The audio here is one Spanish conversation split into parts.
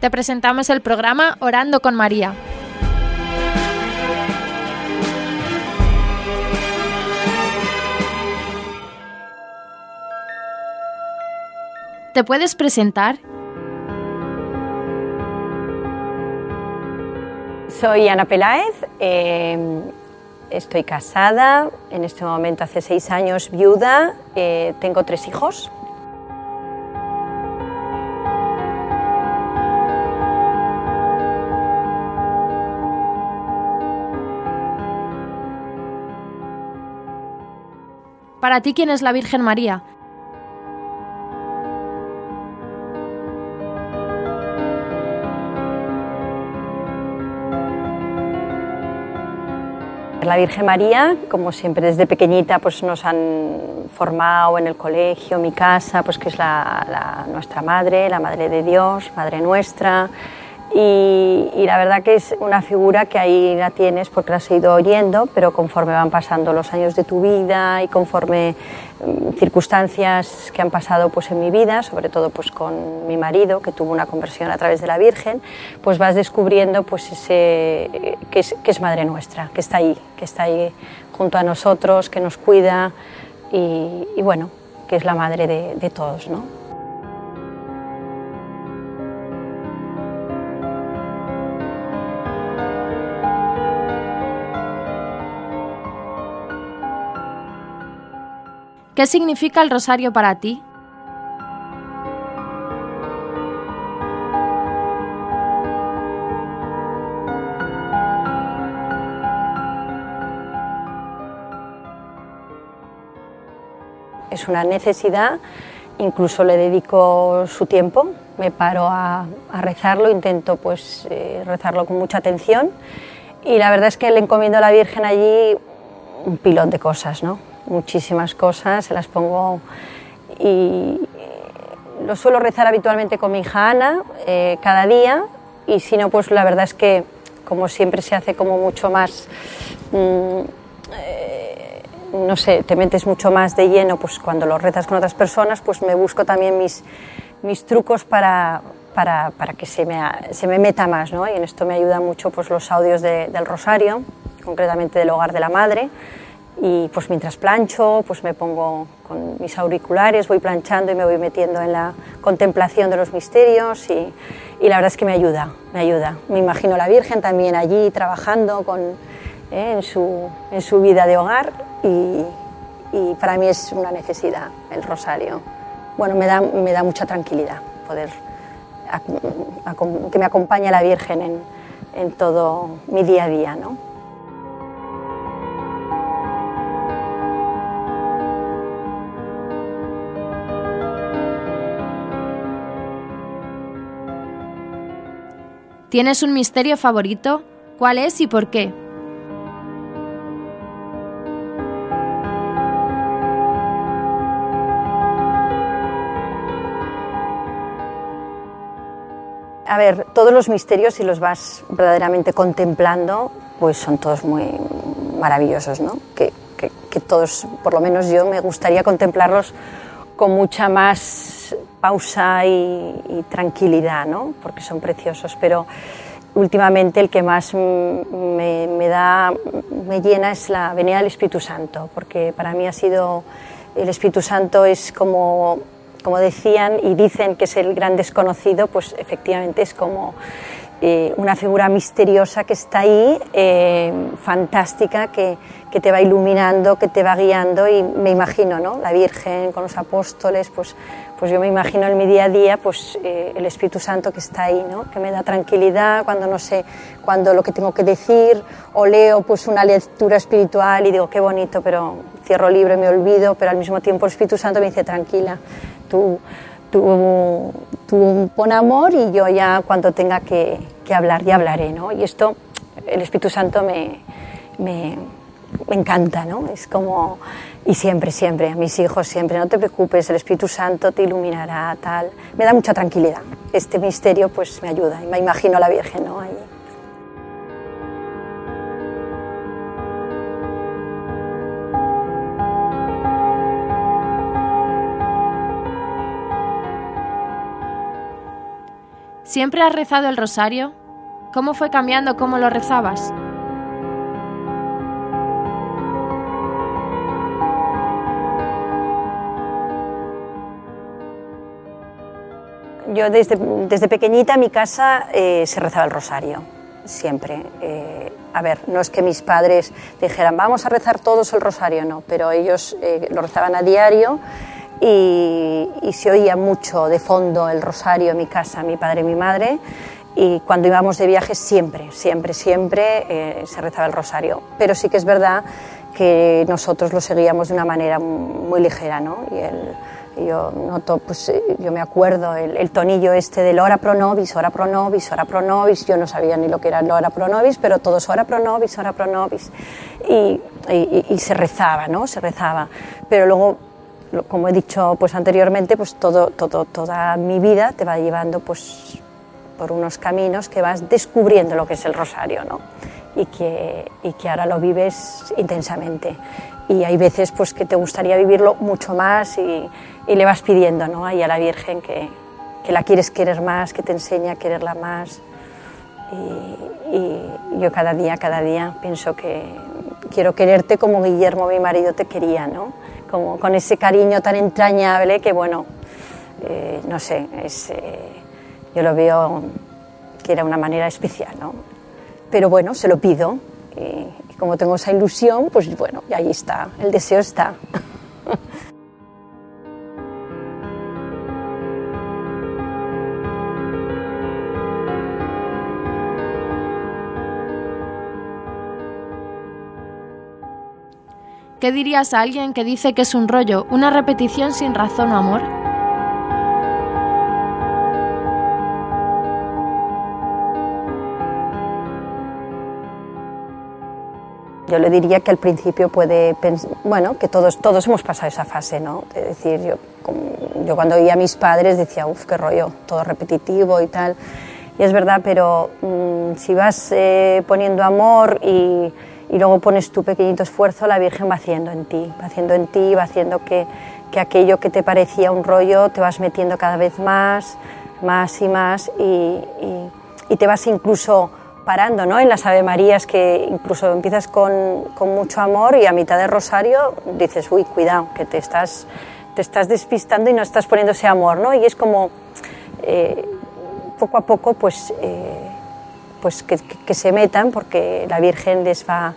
te presentamos el programa Orando con María. ¿Te puedes presentar? Soy Ana Peláez, eh, estoy casada, en este momento hace seis años viuda, eh, tengo tres hijos. Para ti, ¿quién es la Virgen María? La Virgen María, como siempre desde pequeñita, pues nos han formado en el colegio, mi casa, pues que es la, nuestra madre, la madre de Dios, madre nuestra. Y, la verdad que es una figura que ahí la tienes porque la has ido oyendo, pero conforme van pasando los años de tu vida y conforme mm, circunstancias que han pasado pues en mi vida, sobre todo pues con mi marido que tuvo una conversión a través de la Virgen, pues vas descubriendo pues ese que es, madre nuestra, que está ahí, que está ahí junto a nosotros, que nos cuida y, y bueno, que es la madre de, de todos, ¿no? ¿Qué significa el rosario para ti? Es una necesidad, incluso le dedico su tiempo, me paro a, rezarlo, intento pues eh, rezarlo con mucha atención y la verdad es que le encomiendo a la Virgen allí un pilón de cosas, ¿no? Muchísimas cosas, se las pongo y lo suelo rezar habitualmente con mi hija Ana eh, cada día y si no, pues la verdad es que como siempre se hace como mucho más, mm, eh, no sé, te metes mucho más de lleno pues cuando lo rezas con otras personas, pues me busco también mis, mis trucos para, para, para que se me, se me meta más, ¿no? Y en esto me ayudan mucho pues los audios del rosario, concretamente del hogar de la madre, y pues mientras plancho, pues me pongo con mis auriculares, voy planchando y me voy metiendo en la contemplación de los misterios y, y la verdad es que me ayuda, me ayuda. Me imagino a la Virgen también allí trabajando con, eh, en, su, en, su, vida de hogar y, y, para mí es una necesidad el rosario. Bueno, me da, me da mucha tranquilidad poder que me acompañe la Virgen en, en todo mi día a día, ¿no? ¿Tienes un misterio favorito? ¿Cuál es y por qué? A ver, todos los misterios, si los vas verdaderamente contemplando, pues son todos muy maravillosos, ¿no? Que, todos, por lo menos yo, me gustaría contemplarlos con mucha más pausa y, tranquilidad, ¿no? porque son preciosos, pero últimamente el que más me, me, da, me llena es la venida del Espíritu Santo, porque para mí ha sido, el Espíritu Santo es como, como decían y dicen que es el gran desconocido, pues efectivamente es como eh, una figura misteriosa que está ahí, eh, fantástica, que, que, te va iluminando, que te va guiando y me imagino, ¿no? La Virgen con los apóstoles, pues, pues yo me imagino en mi día a día, pues eh, el Espíritu Santo que está ahí, ¿no? Que me da tranquilidad cuando no sé, cuando lo que tengo que decir o leo pues una lectura espiritual y digo qué bonito, pero cierro el libro y me olvido, pero al mismo tiempo el Espíritu Santo me dice tranquila, tú tú, tú pon amor y yo ya cuando tenga que, que, hablar ya hablaré, ¿no? Y esto, el Espíritu Santo me, me, me encanta, ¿no? Es como, y siempre, siempre, a mis hijos siempre, no te preocupes, el Espíritu Santo te iluminará, tal. Me da mucha tranquilidad. Este misterio pues me ayuda y me imagino a la Virgen, ¿no? Ahí. ¿Siempre has rezado el rosario? ¿Cómo fue cambiando cómo lo rezabas? Yo desde, desde pequeñita en mi casa eh, se rezaba el rosario, siempre. Eh, a ver, no es que mis padres dijeran, vamos a rezar todos el rosario, no, pero ellos eh, lo rezaban a diario y, y, se oía mucho de fondo el rosario en mi casa, mi padre y mi madre. Y cuando íbamos de viaje siempre, siempre, siempre se rezaba el rosario. Pero sí que es verdad que nosotros lo seguíamos de una manera muy ligera, ¿no? Y el, yo noto, pues eh, yo me acuerdo el, tonillo este del ora pro nobis, ora pro nobis, ora pro nobis, yo no sabía ni lo que era el ora pro nobis, pero todos ora pro nobis, ora pro nobis, y, y, se rezaba, ¿no? Se rezaba, pero luego, como he dicho pues anteriormente, pues todo, todo, toda mi vida te va llevando pues por unos caminos que vas descubriendo lo que es el rosario, ¿no? Y que, y que ahora lo vives intensamente. Y hay veces pues que te gustaría vivirlo mucho más y, y le vas pidiendo ¿no? ahí a la Virgen que, que, la quieres querer más, que te enseña a quererla más. Y, y, yo cada día, cada día pienso que quiero quererte como Guillermo, mi marido, te quería, ¿no? Como con ese cariño tan entrañable que, bueno, eh, no sé, es, eh, yo lo veo que era una manera especial, ¿no? Pero bueno, se lo pido y, y como tengo esa ilusión, pues bueno, ahí está, el deseo está. ¿Qué dirías a alguien que dice que es un rollo, una repetición sin razón o amor? Yo le diría que al principio puede bueno, que todos, todos hemos pasado esa fase, ¿no? Es decir, yo, yo cuando oía a mis padres decía, uff, qué rollo, todo repetitivo y tal. Y es verdad, pero mm, si vas eh, poniendo amor y, y luego pones tu pequeñito esfuerzo, la Virgen va haciendo en ti, va haciendo en ti, va haciendo que, que aquello que te parecía un rollo te vas metiendo cada vez más, más y más y, y, te vas incluso parando ¿no? en las Ave Marías que incluso empiezas con, con, mucho amor y a mitad del rosario dices, uy, cuidado, que te estás, te estás despistando y no estás poniendo ese amor, ¿no? Y es como eh, poco a poco pues... Eh, pues que, se metan porque la Virgen les va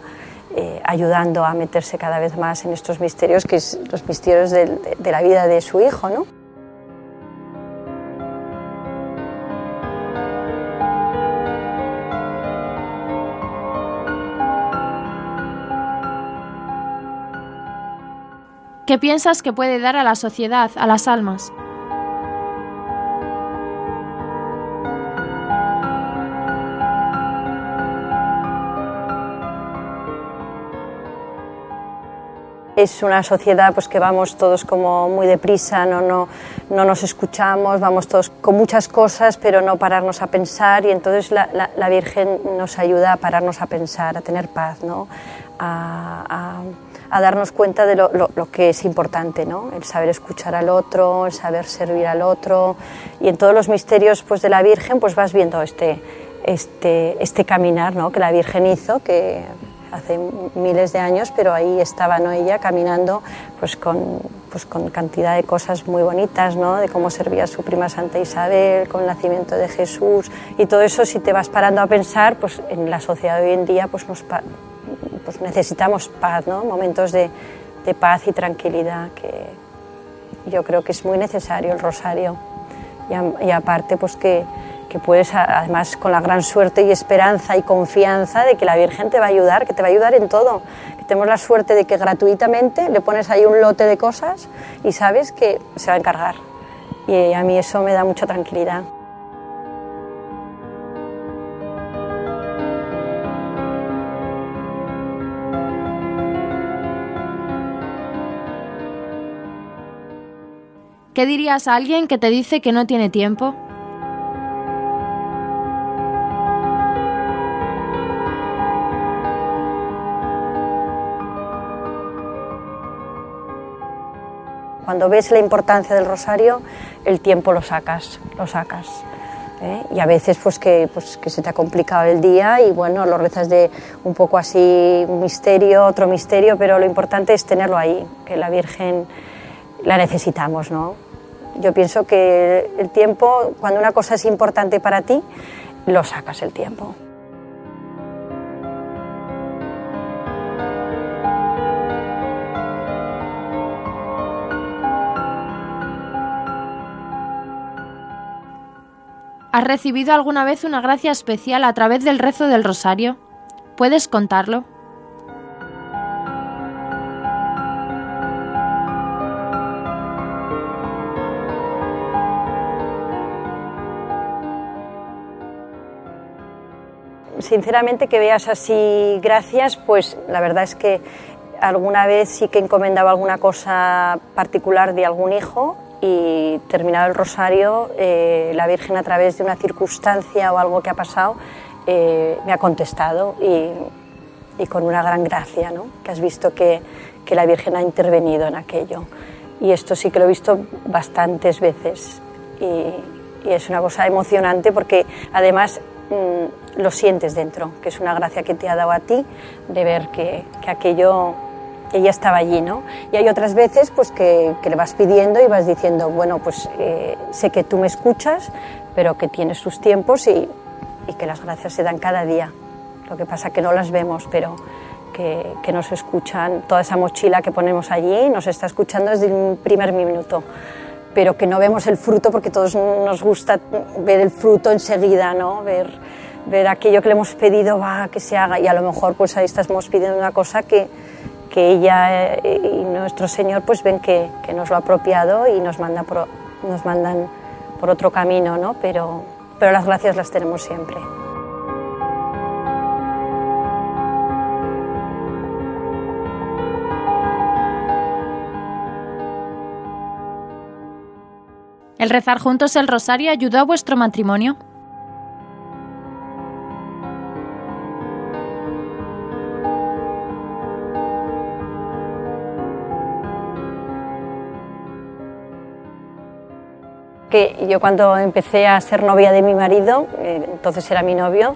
eh, ayudando a meterse cada vez más en estos misterios, que es los misterios de, de, de la vida de su hijo, ¿no? ¿Qué piensas que puede dar a la sociedad, a las almas? Es una sociedad pues que vamos todos como muy deprisa, no, no, no nos escuchamos, vamos todos con muchas cosas, pero no pararnos a pensar y entonces la, la, Virgen nos ayuda a pararnos a pensar, a tener paz, ¿no? a, a, a darnos cuenta de lo, lo, lo, que es importante, ¿no? el saber escuchar al otro, el saber servir al otro y en todos los misterios pues, de la Virgen pues vas viendo este, este, este caminar ¿no? que la Virgen hizo, que hace miles de años, pero ahí estaba ¿no? ella caminando pues con, pues con cantidad de cosas muy bonitas, ¿no? de cómo servía su prima Santa Isabel, con el nacimiento de Jesús, y todo eso si te vas parando a pensar, pues en la sociedad hoy en día pues, nos, pues necesitamos paz, ¿no? momentos de, de paz y tranquilidad, que yo creo que es muy necesario el rosario, y, y aparte pues que que puedes, además, con la gran suerte y esperanza y confianza de que la Virgen te va a ayudar, que te va a ayudar en todo. Que tenemos la suerte de que gratuitamente le pones ahí un lote de cosas y sabes que se va a encargar. Y a mí eso me da mucha tranquilidad. ¿Qué dirías a alguien que te dice que no tiene tiempo? Cuando ves la importancia del rosario, el tiempo lo sacas, lo sacas. ¿eh? y a veces pues que, pues que se te ha complicado el día y bueno, lo rezas de un poco así, un misterio, otro misterio, pero lo importante es tenerlo ahí, que la Virgen la necesitamos, ¿no? Yo pienso que el tiempo, cuando una cosa es importante para ti, lo sacas el tiempo. ¿Has recibido alguna vez una gracia especial a través del rezo del rosario? ¿Puedes contarlo? Sinceramente que veas así gracias, pues la verdad es que alguna vez sí que encomendaba alguna cosa particular de algún hijo y terminado el rosario, eh, la Virgen a través de una circunstancia o algo que ha pasado eh, me ha contestado y, y, con una gran gracia, ¿no? que has visto que, que, la Virgen ha intervenido en aquello. Y esto sí que lo he visto bastantes veces y, y es una cosa emocionante porque además mmm, lo sientes dentro, que es una gracia que te ha dado a ti de ver que, que aquello ella estaba allí, ¿no? Y hay otras veces pues que, le vas pidiendo y vas diciendo, bueno, pues eh, sé que tú me escuchas, pero que tienes tus tiempos y, que las gracias se dan cada día. Lo que pasa que no las vemos, pero que, que nos escuchan, toda esa mochila que ponemos allí nos está escuchando desde el primer minuto pero que no vemos el fruto porque todos nos gusta ver el fruto enseguida, ¿no? Ver, ver aquello que le hemos pedido, va, que se haga, y a lo mejor pues ahí estamos pidiendo una cosa que, que ella eh, y nuestro Señor pues ven que, que nos lo ha apropiado y nos, manda nos mandan por otro camino, ¿no? pero, pero las gracias las tenemos siempre. ¿El rezar juntos el rosario ayudó a vuestro matrimonio? Que yo cuando empecé a ser novia de mi marido, eh, entonces era mi novio,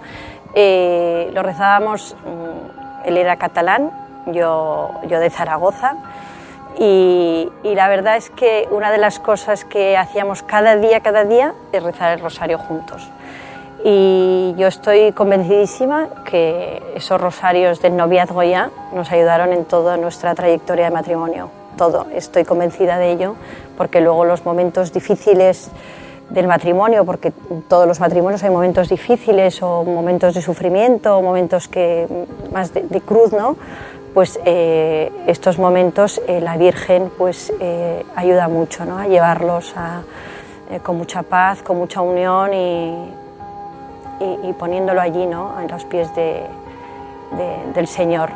eh, lo rezábamos, mm, él era catalán, yo, yo de Zaragoza, y, la verdad es que una de las cosas que hacíamos cada día, cada día, es rezar el rosario juntos. Y yo estoy convencidísima que esos rosarios del noviazgo ya nos ayudaron en toda nuestra trayectoria de matrimonio todo, estoy convencida de ello, porque luego los momentos difíciles del matrimonio, porque todos los matrimonios hay momentos difíciles o momentos de sufrimiento o momentos que más de, cruz, ¿no? Pues eh, estos momentos eh, la Virgen pues eh, ayuda mucho, ¿no? A llevarlos con mucha paz, con mucha unión y, poniéndolo allí, ¿no? En los pies de, de, del Señor.